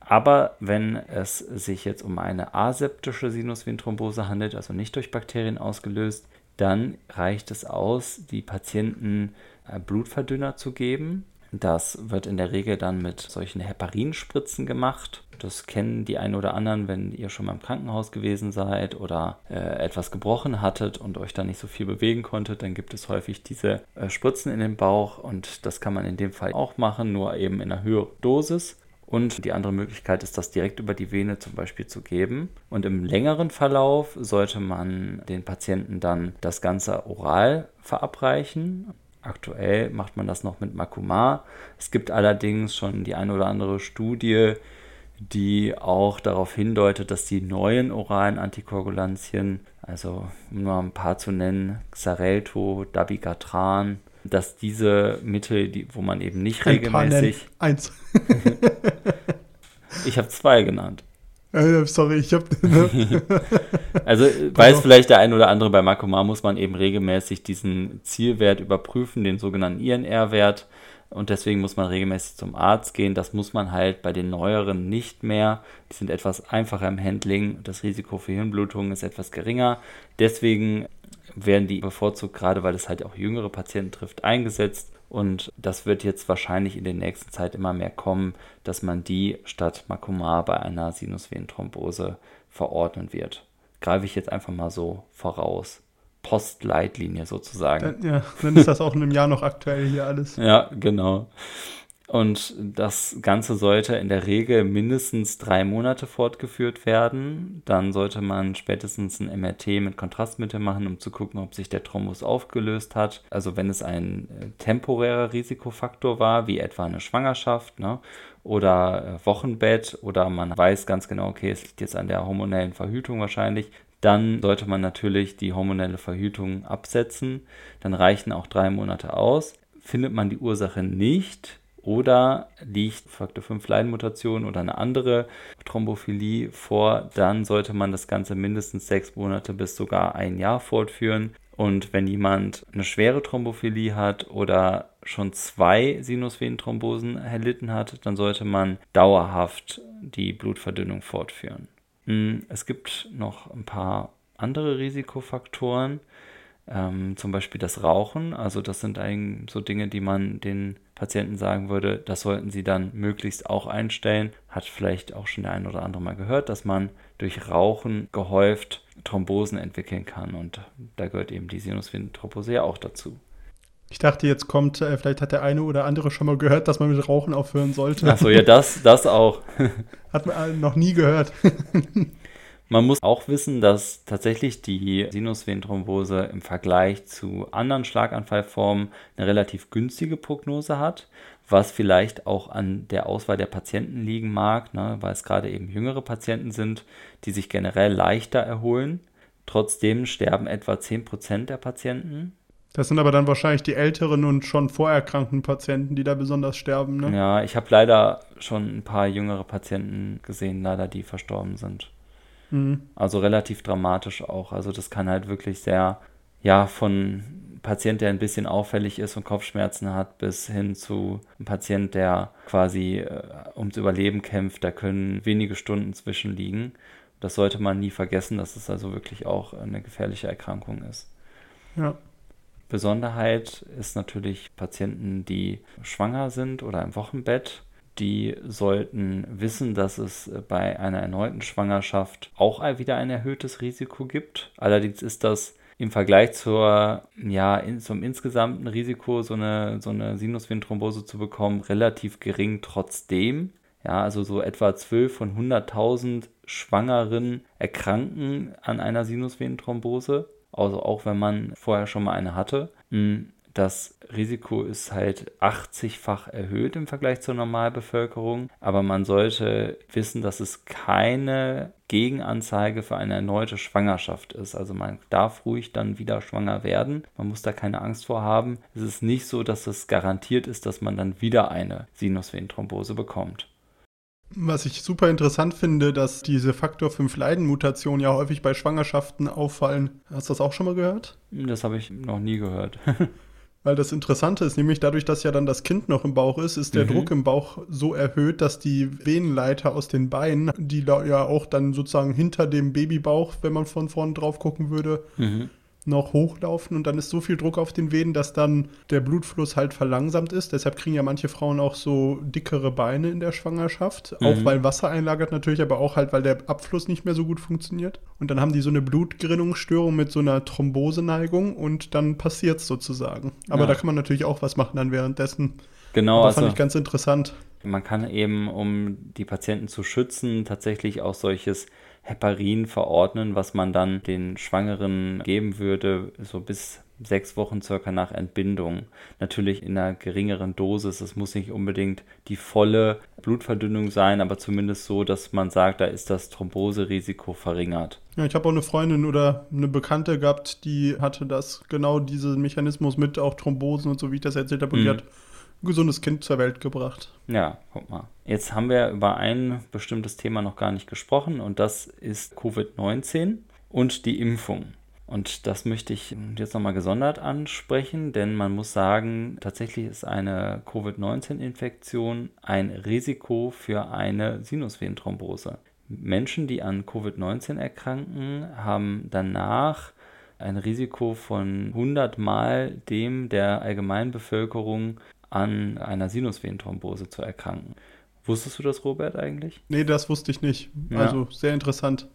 Aber wenn es sich jetzt um eine aseptische Sinusvenenthrombose handelt, also nicht durch Bakterien ausgelöst, dann reicht es aus, die Patienten äh, Blutverdünner zu geben. Das wird in der Regel dann mit solchen Heparinspritzen gemacht. Das kennen die einen oder anderen, wenn ihr schon mal im Krankenhaus gewesen seid oder äh, etwas gebrochen hattet und euch dann nicht so viel bewegen konntet, dann gibt es häufig diese äh, Spritzen in den Bauch und das kann man in dem Fall auch machen, nur eben in einer höheren Dosis. Und die andere Möglichkeit ist, das direkt über die Vene zum Beispiel zu geben. Und im längeren Verlauf sollte man den Patienten dann das Ganze oral verabreichen. Aktuell macht man das noch mit Makuma. Es gibt allerdings schon die eine oder andere Studie, die auch darauf hindeutet, dass die neuen oralen Antikoagulantien, also um nur ein paar zu nennen, Xarelto, Dabigatran, dass diese Mittel, die, wo man eben nicht ein regelmäßig. Eins. ich habe zwei genannt. Äh, sorry, ich habe. Ne? also weiß vielleicht der ein oder andere, bei Makoma muss man eben regelmäßig diesen Zielwert überprüfen, den sogenannten INR-Wert. Und deswegen muss man regelmäßig zum Arzt gehen. Das muss man halt bei den neueren nicht mehr. Die sind etwas einfacher im Handling. Das Risiko für Hirnblutungen ist etwas geringer. Deswegen werden die bevorzugt, gerade weil es halt auch jüngere Patienten trifft, eingesetzt. Und das wird jetzt wahrscheinlich in der nächsten Zeit immer mehr kommen, dass man die statt Makumar bei einer Sinusvenenthrombose verordnen wird. Greife ich jetzt einfach mal so voraus. Postleitlinie sozusagen. Dann, ja, dann ist das auch in einem Jahr noch aktuell hier alles. ja, genau. Und das Ganze sollte in der Regel mindestens drei Monate fortgeführt werden. Dann sollte man spätestens ein MRT mit Kontrastmittel machen, um zu gucken, ob sich der Thrombus aufgelöst hat. Also wenn es ein äh, temporärer Risikofaktor war, wie etwa eine Schwangerschaft ne, oder äh, Wochenbett oder man weiß ganz genau, okay, es liegt jetzt an der hormonellen Verhütung wahrscheinlich, dann sollte man natürlich die hormonelle Verhütung absetzen. Dann reichen auch drei Monate aus. Findet man die Ursache nicht, oder liegt Faktor 5 Leidenmutation oder eine andere Thrombophilie vor, dann sollte man das Ganze mindestens sechs Monate bis sogar ein Jahr fortführen. Und wenn jemand eine schwere Thrombophilie hat oder schon zwei Sinusvenenthrombosen erlitten hat, dann sollte man dauerhaft die Blutverdünnung fortführen. Hm, es gibt noch ein paar andere Risikofaktoren, ähm, zum Beispiel das Rauchen. Also das sind eigentlich so Dinge, die man den Patienten sagen würde, das sollten sie dann möglichst auch einstellen. Hat vielleicht auch schon der ein oder andere mal gehört, dass man durch Rauchen gehäuft Thrombosen entwickeln kann. Und da gehört eben die Sinusvenenthrombose ja auch dazu. Ich dachte, jetzt kommt, äh, vielleicht hat der eine oder andere schon mal gehört, dass man mit Rauchen aufhören sollte. Achso, ja, das, das auch. hat man noch nie gehört. Man muss auch wissen, dass tatsächlich die Sinusvenenthrombose im Vergleich zu anderen Schlaganfallformen eine relativ günstige Prognose hat, was vielleicht auch an der Auswahl der Patienten liegen mag, ne, weil es gerade eben jüngere Patienten sind, die sich generell leichter erholen. Trotzdem sterben etwa 10% der Patienten. Das sind aber dann wahrscheinlich die älteren und schon vorerkrankten Patienten, die da besonders sterben. Ne? Ja, ich habe leider schon ein paar jüngere Patienten gesehen, leider die verstorben sind. Mhm. Also relativ dramatisch auch. Also das kann halt wirklich sehr, ja, von Patient, der ein bisschen auffällig ist und Kopfschmerzen hat, bis hin zu einem Patient, der quasi äh, ums Überleben kämpft. Da können wenige Stunden zwischenliegen. Das sollte man nie vergessen, dass es also wirklich auch eine gefährliche Erkrankung ist. Ja. Besonderheit ist natürlich Patienten, die schwanger sind oder im Wochenbett die sollten wissen, dass es bei einer erneuten Schwangerschaft auch wieder ein erhöhtes Risiko gibt. Allerdings ist das im Vergleich zur, ja, in, zum insgesamten Risiko, so eine, so eine Sinusvenenthrombose zu bekommen, relativ gering trotzdem. Ja, also so etwa 12 von 100.000 Schwangeren erkranken an einer Sinusvenenthrombose. Also auch wenn man vorher schon mal eine hatte. Das Risiko ist halt 80-fach erhöht im Vergleich zur Normalbevölkerung, aber man sollte wissen, dass es keine Gegenanzeige für eine erneute Schwangerschaft ist. Also man darf ruhig dann wieder schwanger werden. Man muss da keine Angst vor haben. Es ist nicht so, dass es garantiert ist, dass man dann wieder eine Sinusvenenthrombose bekommt. Was ich super interessant finde, dass diese Faktor 5 Leiden-Mutationen ja häufig bei Schwangerschaften auffallen. Hast du das auch schon mal gehört? Das habe ich noch nie gehört. Weil das Interessante ist, nämlich dadurch, dass ja dann das Kind noch im Bauch ist, ist der mhm. Druck im Bauch so erhöht, dass die Venenleiter aus den Beinen, die da ja auch dann sozusagen hinter dem Babybauch, wenn man von vorn drauf gucken würde, mhm noch hochlaufen und dann ist so viel Druck auf den Venen, dass dann der Blutfluss halt verlangsamt ist. Deshalb kriegen ja manche Frauen auch so dickere Beine in der Schwangerschaft. Mhm. Auch weil Wasser einlagert natürlich, aber auch halt, weil der Abfluss nicht mehr so gut funktioniert. Und dann haben die so eine Blutgerinnungsstörung mit so einer Thromboseneigung und dann passiert es sozusagen. Aber ja. da kann man natürlich auch was machen dann währenddessen. Genau. Das also, fand ich ganz interessant. Man kann eben, um die Patienten zu schützen, tatsächlich auch solches Heparin verordnen, was man dann den Schwangeren geben würde, so bis sechs Wochen circa nach Entbindung. Natürlich in einer geringeren Dosis. Es muss nicht unbedingt die volle Blutverdünnung sein, aber zumindest so, dass man sagt, da ist das Thromboserisiko verringert. Ja, ich habe auch eine Freundin oder eine Bekannte gehabt, die hatte das genau diesen Mechanismus mit auch Thrombosen und so, wie ich das erzählt habe. Und mhm. die hat ein gesundes Kind zur Welt gebracht. Ja, guck mal. Jetzt haben wir über ein bestimmtes Thema noch gar nicht gesprochen und das ist Covid-19 und die Impfung. Und das möchte ich jetzt nochmal gesondert ansprechen, denn man muss sagen, tatsächlich ist eine Covid-19-Infektion ein Risiko für eine Sinusvenenthrombose. Menschen, die an Covid-19 erkranken, haben danach ein Risiko von 100 Mal dem der Allgemeinbevölkerung an einer Sinusvenenthrombose zu erkranken. Wusstest du das, Robert, eigentlich? Nee, das wusste ich nicht. Ja. Also sehr interessant.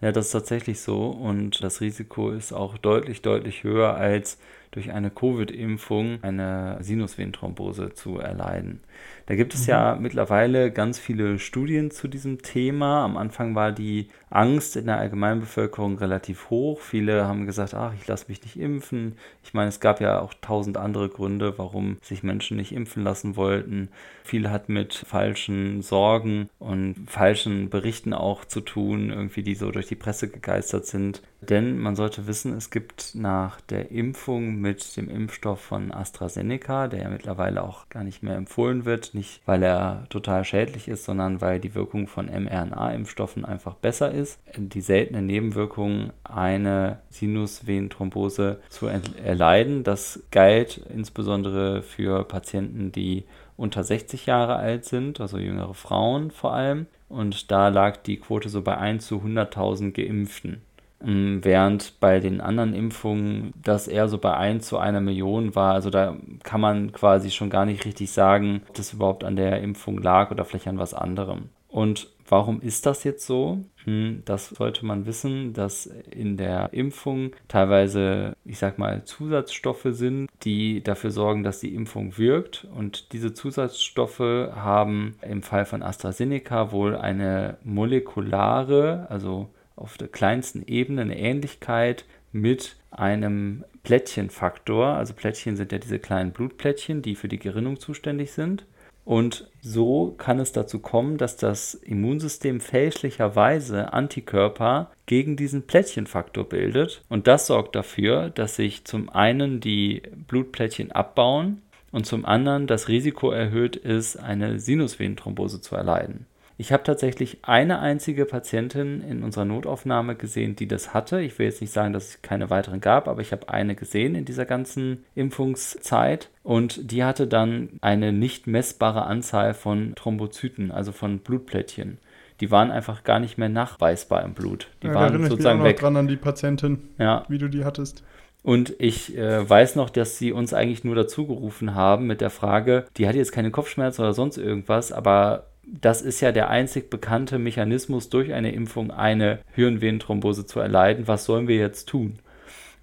Ja, das ist tatsächlich so und das Risiko ist auch deutlich, deutlich höher als durch eine Covid-Impfung eine Sinusvenenthrombose zu erleiden. Da gibt es mhm. ja mittlerweile ganz viele Studien zu diesem Thema. Am Anfang war die Angst in der Allgemeinbevölkerung relativ hoch. Viele haben gesagt, ach, ich lasse mich nicht impfen. Ich meine, es gab ja auch tausend andere Gründe, warum sich Menschen nicht impfen lassen wollten. Viel hat mit falschen Sorgen und falschen Berichten auch zu tun, irgendwie die so durch die Presse gegeistert sind. Denn man sollte wissen, es gibt nach der Impfung mit dem Impfstoff von AstraZeneca, der ja mittlerweile auch gar nicht mehr empfohlen wird, nicht weil er total schädlich ist, sondern weil die Wirkung von mRNA-Impfstoffen einfach besser ist. Die seltene Nebenwirkung, eine Sinusvenenthrombose zu erleiden, das galt insbesondere für Patienten, die unter 60 Jahre alt sind, also jüngere Frauen vor allem. Und da lag die Quote so bei 1 zu 100.000 Geimpften. Ähm, während bei den anderen Impfungen das eher so bei 1 zu einer Million war. Also da kann man quasi schon gar nicht richtig sagen, ob das überhaupt an der Impfung lag oder vielleicht an was anderem. Und warum ist das jetzt so? Hm, das sollte man wissen, dass in der Impfung teilweise, ich sag mal, Zusatzstoffe sind, die dafür sorgen, dass die Impfung wirkt. Und diese Zusatzstoffe haben im Fall von AstraZeneca wohl eine molekulare, also auf der kleinsten Ebene eine Ähnlichkeit mit einem Plättchenfaktor. Also Plättchen sind ja diese kleinen Blutplättchen, die für die Gerinnung zuständig sind. Und so kann es dazu kommen, dass das Immunsystem fälschlicherweise Antikörper gegen diesen Plättchenfaktor bildet. Und das sorgt dafür, dass sich zum einen die Blutplättchen abbauen und zum anderen das Risiko erhöht ist, eine Sinusvenenthrombose zu erleiden. Ich habe tatsächlich eine einzige Patientin in unserer Notaufnahme gesehen, die das hatte. Ich will jetzt nicht sagen, dass es keine weiteren gab, aber ich habe eine gesehen in dieser ganzen Impfungszeit. Und die hatte dann eine nicht messbare Anzahl von Thrombozyten, also von Blutplättchen. Die waren einfach gar nicht mehr nachweisbar im Blut. Die ja, waren sozusagen ich mich auch noch weg. dran an die Patientin, ja. wie du die hattest. Und ich äh, weiß noch, dass sie uns eigentlich nur dazu gerufen haben mit der Frage, die hat jetzt keine Kopfschmerzen oder sonst irgendwas, aber das ist ja der einzig bekannte Mechanismus, durch eine Impfung eine Hirnvenenthrombose zu erleiden. Was sollen wir jetzt tun?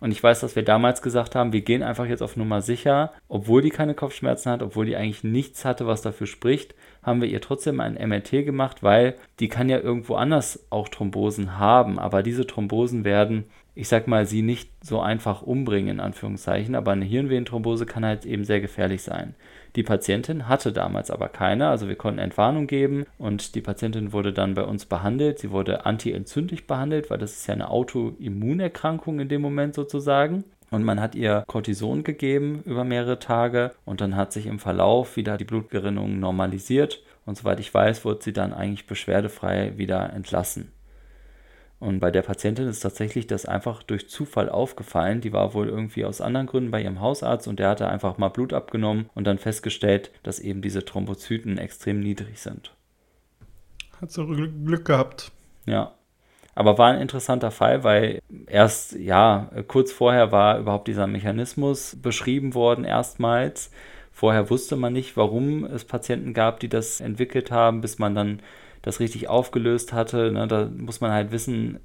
Und ich weiß, dass wir damals gesagt haben, wir gehen einfach jetzt auf Nummer sicher. Obwohl die keine Kopfschmerzen hat, obwohl die eigentlich nichts hatte, was dafür spricht, haben wir ihr trotzdem ein MRT gemacht, weil die kann ja irgendwo anders auch Thrombosen haben. Aber diese Thrombosen werden, ich sag mal, sie nicht so einfach umbringen, in Anführungszeichen. Aber eine Hirnvenenthrombose kann halt eben sehr gefährlich sein. Die Patientin hatte damals aber keine, also wir konnten Entwarnung geben und die Patientin wurde dann bei uns behandelt. Sie wurde antientzündlich behandelt, weil das ist ja eine Autoimmunerkrankung in dem Moment sozusagen. Und man hat ihr Cortison gegeben über mehrere Tage und dann hat sich im Verlauf wieder die Blutgerinnung normalisiert und soweit ich weiß, wurde sie dann eigentlich beschwerdefrei wieder entlassen. Und bei der Patientin ist tatsächlich das einfach durch Zufall aufgefallen. Die war wohl irgendwie aus anderen Gründen bei ihrem Hausarzt und der hatte einfach mal Blut abgenommen und dann festgestellt, dass eben diese Thrombozyten extrem niedrig sind. Hat so Glück gehabt. Ja. Aber war ein interessanter Fall, weil erst, ja, kurz vorher war überhaupt dieser Mechanismus beschrieben worden, erstmals. Vorher wusste man nicht, warum es Patienten gab, die das entwickelt haben, bis man dann das richtig aufgelöst hatte. Ne, da muss man halt wissen,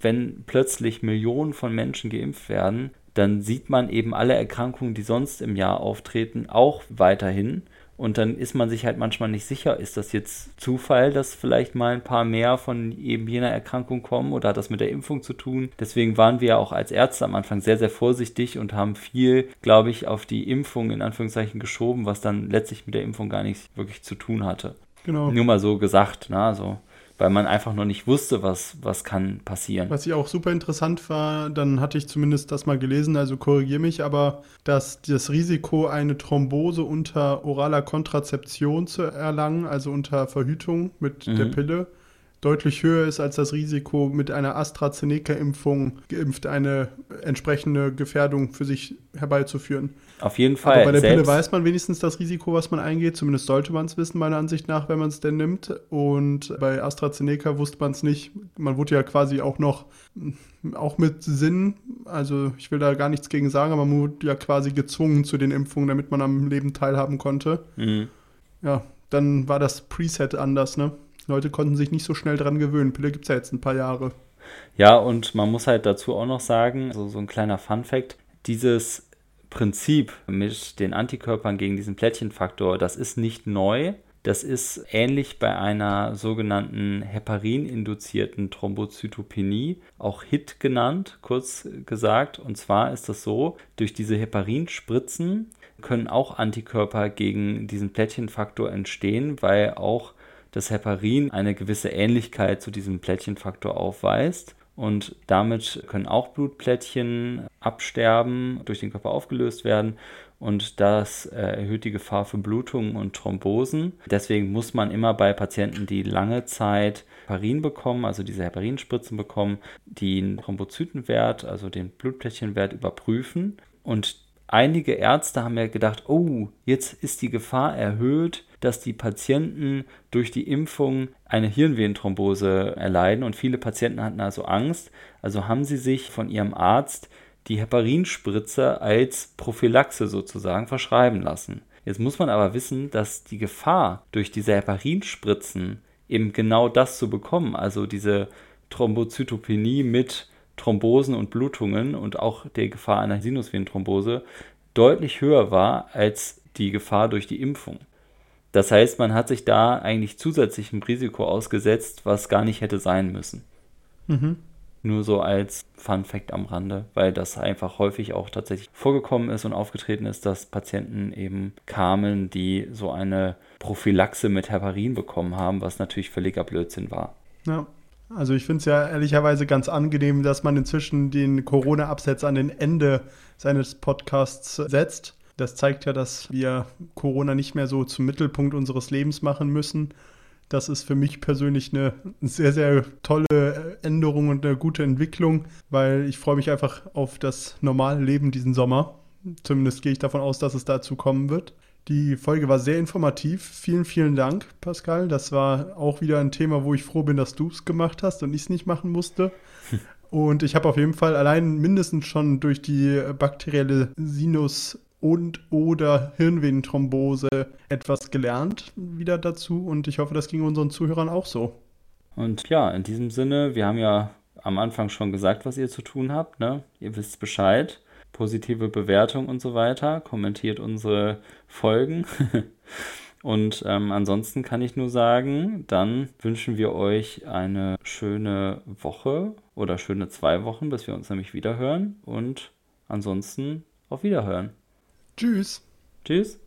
wenn plötzlich Millionen von Menschen geimpft werden, dann sieht man eben alle Erkrankungen, die sonst im Jahr auftreten, auch weiterhin. Und dann ist man sich halt manchmal nicht sicher, ist das jetzt Zufall, dass vielleicht mal ein paar mehr von eben jener Erkrankung kommen oder hat das mit der Impfung zu tun? Deswegen waren wir auch als Ärzte am Anfang sehr, sehr vorsichtig und haben viel, glaube ich, auf die Impfung in Anführungszeichen geschoben, was dann letztlich mit der Impfung gar nichts wirklich zu tun hatte. Genau. Nur mal so gesagt, ne? Also, weil man einfach noch nicht wusste, was, was kann passieren. Was ich auch super interessant war, dann hatte ich zumindest das mal gelesen, also korrigiere mich, aber dass das Risiko, eine Thrombose unter oraler Kontrazeption zu erlangen, also unter Verhütung mit mhm. der Pille, deutlich höher ist als das Risiko, mit einer AstraZeneca-Impfung geimpft eine entsprechende Gefährdung für sich herbeizuführen. Auf jeden Fall. Aber bei der Pille weiß man wenigstens das Risiko, was man eingeht. Zumindest sollte man es wissen, meiner Ansicht nach, wenn man es denn nimmt. Und bei AstraZeneca wusste man es nicht. Man wurde ja quasi auch noch, auch mit Sinn, also ich will da gar nichts gegen sagen, aber man wurde ja quasi gezwungen zu den Impfungen, damit man am Leben teilhaben konnte. Mhm. Ja, dann war das Preset anders, ne? Leute konnten sich nicht so schnell dran gewöhnen. Pille gibt es ja jetzt ein paar Jahre. Ja, und man muss halt dazu auch noch sagen, so, so ein kleiner Fun-Fact: dieses Prinzip mit den Antikörpern gegen diesen Plättchenfaktor, das ist nicht neu. Das ist ähnlich bei einer sogenannten Heparin-induzierten Thrombozytopenie, auch HIT genannt, kurz gesagt. Und zwar ist das so, durch diese Heparinspritzen können auch Antikörper gegen diesen Plättchenfaktor entstehen, weil auch dass Heparin eine gewisse Ähnlichkeit zu diesem Plättchenfaktor aufweist. Und damit können auch Blutplättchen absterben, durch den Körper aufgelöst werden. Und das äh, erhöht die Gefahr für Blutungen und Thrombosen. Deswegen muss man immer bei Patienten, die lange Zeit Heparin bekommen, also diese Heparinspritzen bekommen, den Thrombozytenwert, also den Blutplättchenwert überprüfen. Und einige Ärzte haben ja gedacht, oh, jetzt ist die Gefahr erhöht, dass die Patienten durch die Impfung eine Hirnvenenthrombose erleiden und viele Patienten hatten also Angst. Also haben sie sich von ihrem Arzt die Heparinspritze als Prophylaxe sozusagen verschreiben lassen. Jetzt muss man aber wissen, dass die Gefahr durch diese Heparinspritzen eben genau das zu bekommen, also diese Thrombozytopenie mit Thrombosen und Blutungen und auch der Gefahr einer Sinusvenenthrombose deutlich höher war als die Gefahr durch die Impfung. Das heißt, man hat sich da eigentlich zusätzlichem Risiko ausgesetzt, was gar nicht hätte sein müssen. Mhm. Nur so als Fun Fact am Rande, weil das einfach häufig auch tatsächlich vorgekommen ist und aufgetreten ist, dass Patienten eben kamen, die so eine Prophylaxe mit Heparin bekommen haben, was natürlich völliger Blödsinn war. Ja. Also ich finde es ja ehrlicherweise ganz angenehm, dass man inzwischen den Corona-Absatz an den Ende seines Podcasts setzt. Das zeigt ja, dass wir Corona nicht mehr so zum Mittelpunkt unseres Lebens machen müssen. Das ist für mich persönlich eine sehr, sehr tolle Änderung und eine gute Entwicklung, weil ich freue mich einfach auf das normale Leben diesen Sommer. Zumindest gehe ich davon aus, dass es dazu kommen wird. Die Folge war sehr informativ. Vielen, vielen Dank, Pascal. Das war auch wieder ein Thema, wo ich froh bin, dass du es gemacht hast und ich es nicht machen musste. Und ich habe auf jeden Fall allein mindestens schon durch die bakterielle Sinus- und oder Hirnvenenthrombose etwas gelernt wieder dazu. Und ich hoffe, das ging unseren Zuhörern auch so. Und ja, in diesem Sinne, wir haben ja am Anfang schon gesagt, was ihr zu tun habt. Ne? Ihr wisst Bescheid. Positive Bewertung und so weiter. Kommentiert unsere Folgen. Und ähm, ansonsten kann ich nur sagen, dann wünschen wir euch eine schöne Woche oder schöne zwei Wochen, bis wir uns nämlich wieder hören. Und ansonsten auf Wiederhören. Tschüss. Tschüss.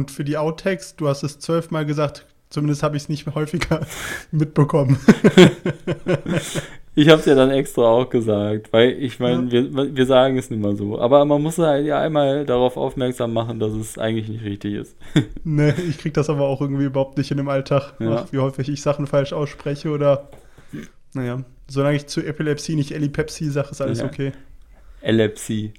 Und für die Outtakes, du hast es zwölfmal gesagt, zumindest habe ich es nicht häufiger mitbekommen. ich habe es ja dann extra auch gesagt, weil ich meine, ja. wir, wir sagen es nicht mal so. Aber man muss halt ja einmal darauf aufmerksam machen, dass es eigentlich nicht richtig ist. nee, ich kriege das aber auch irgendwie überhaupt nicht in dem Alltag, ja. wie häufig ich Sachen falsch ausspreche oder, naja, solange ich zu Epilepsie nicht Ellipepsie sage, ist alles ja. okay. Epilepsie.